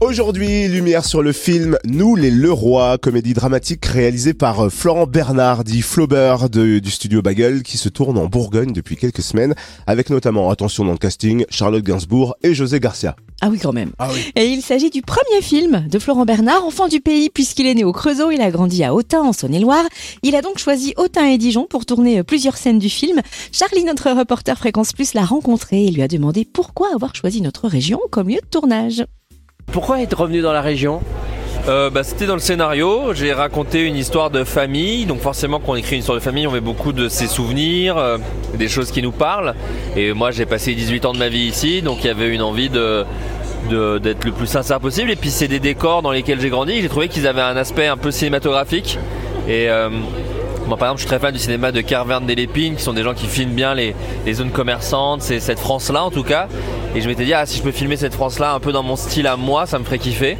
Aujourd'hui, lumière sur le film Nous les Leroy, comédie dramatique réalisée par euh, Florent Bernard, dit Flaubert de- du studio Bagel, qui se tourne en Bourgogne depuis quelques semaines, avec notamment, attention dans le casting, Charlotte Gainsbourg et José Garcia. Ah oui, quand même. Ah oui. Et il s'agit du premier film de Florent Bernard, enfant du pays, puisqu'il est né au Creusot, il a grandi à Autun, en Saône-et-Loire. Il a donc choisi Autun et Dijon pour tourner euh, plusieurs scènes du film. Charlie, notre reporter Fréquence Plus, l'a rencontré et lui a demandé pourquoi avoir choisi notre région comme lieu de tournage. Pourquoi être revenu dans la région Euh, bah, C'était dans le scénario, j'ai raconté une histoire de famille, donc forcément quand on écrit une histoire de famille, on met beaucoup de ses souvenirs, euh, des choses qui nous parlent. Et moi j'ai passé 18 ans de ma vie ici, donc il y avait une envie d'être le plus sincère possible. Et puis c'est des décors dans lesquels j'ai grandi, j'ai trouvé qu'ils avaient un aspect un peu cinématographique. Et euh, moi par exemple je suis très fan du cinéma de Carverne des Lépines, qui sont des gens qui filment bien les, les zones commerçantes, c'est cette France-là en tout cas. Et je m'étais dit, ah si je peux filmer cette France-là un peu dans mon style à moi, ça me ferait kiffer.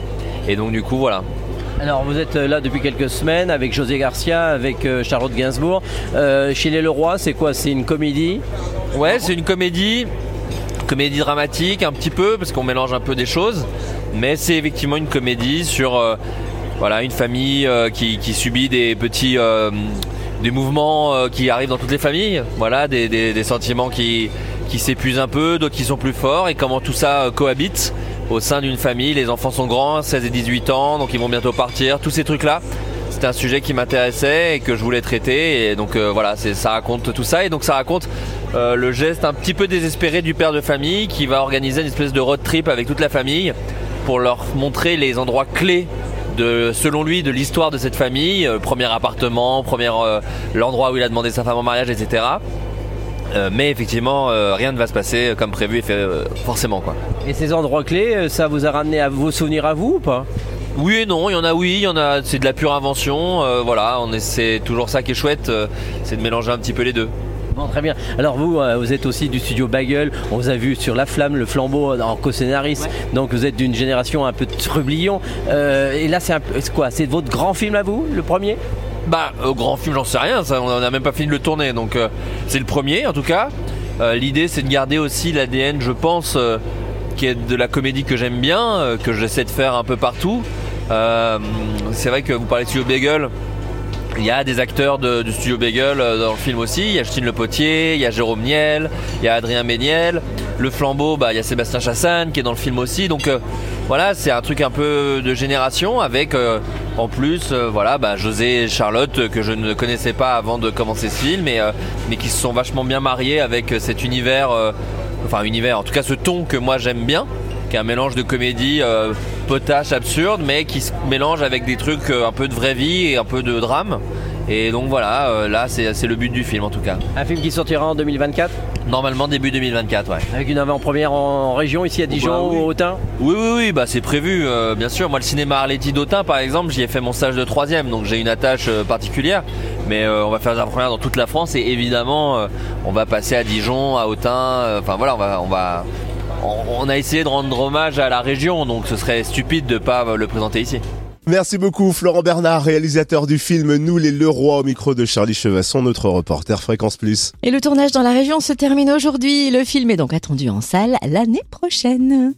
Et donc du coup voilà. Alors vous êtes là depuis quelques semaines avec José Garcia, avec euh, Charlotte Gainsbourg. Euh, chez les Leroy, c'est quoi? C'est une comédie? Ouais, c'est une comédie, comédie dramatique un petit peu parce qu'on mélange un peu des choses, mais c'est effectivement une comédie sur euh, voilà une famille euh, qui, qui subit des petits euh, des mouvements euh, qui arrivent dans toutes les familles, voilà des, des- sentiments qui qui s'épuisent un peu, d'autres qui sont plus forts et comment tout ça euh, cohabite au sein d'une famille. Les enfants sont grands, 16 et 18 ans, donc ils vont bientôt partir. Tous ces trucs là. C'était un sujet qui m'intéressait et que je voulais traiter et donc euh, voilà, ça raconte tout ça et donc ça raconte euh, le geste un petit peu désespéré du père de famille qui va organiser une espèce de road trip avec toute la famille pour leur montrer les endroits clés de, selon lui, de l'histoire de cette famille, euh, premier appartement, premier euh, l'endroit où il a demandé sa femme en mariage, etc. Euh, mais effectivement, euh, rien ne va se passer comme prévu et fait euh, forcément quoi. Et ces endroits clés, ça vous a ramené à vos souvenirs à vous ou pas? Oui et non, il y en a oui, il y en a, c'est de la pure invention. voilà, on c'est toujours ça qui est chouette, c'est de mélanger un petit peu les deux. Bon, très bien. Alors vous, euh, vous êtes aussi du studio Bagel. On vous a vu sur La Flamme, le flambeau euh, en co-scénariste. Donc vous êtes d'une génération un peu de trublion. Euh, et là, c'est un peu- c'est quoi? C'est votre grand film à vous, le premier? Bah, au grand film, j'en sais rien, ça, on n'a même pas fini de le tourner, donc c'est le premier en tout cas. L'idée, c'est de garder aussi l'ADN, je pense, qui est de la comédie que j'aime bien, que j'essaie de faire un peu partout. C'est vrai que vous parlez de Studio Bagel. Il y a des acteurs du studio Bagel euh, dans le film aussi. Il y a Justine Le Potier, il y a Jérôme Niel, il y a Adrien Méniel. Le flambeau, bah, il y a Sébastien Chassagne qui est dans le film aussi. Donc euh, voilà, c'est un truc un peu de génération avec euh, en plus voilà, bah, José et Charlotte que je ne connaissais pas avant de commencer ce film, mais, mais qui se sont vachement bien mariés avec cet univers, enfin univers, en tout cas ce ton que moi j'aime bien qui est un mélange de comédie euh, potache, absurde, mais qui se mélange avec des trucs euh, un peu de vraie vie et un peu de drame. Et donc voilà, euh, là c'est le but du film en tout cas. Un film qui sortira en 2024 Normalement début 2024, ouais. avec une avant-première en région ici à Dijon Bah oui. ou au Autun. Oui, oui, oui, bah c'est prévu, euh, bien sûr. Moi, le cinéma Arletty d'Autun, par exemple, j'y ai fait mon stage de troisième, donc j'ai une attache euh, particulière. Mais on va faire des premières dans toute la France et évidemment, on va passer à Dijon, à Autun. Enfin voilà, on va, on va, on, on a essayé de rendre hommage à la région, donc ce serait stupide de pas euh, le présenter ici. Merci beaucoup Florent Bernard, réalisateur du film Nous les Leroy au micro de Charlie Chevasson, notre reporter Fréquence Plus. Et le tournage dans la région se termine aujourd'hui. Le film est donc attendu en salle l'année prochaine.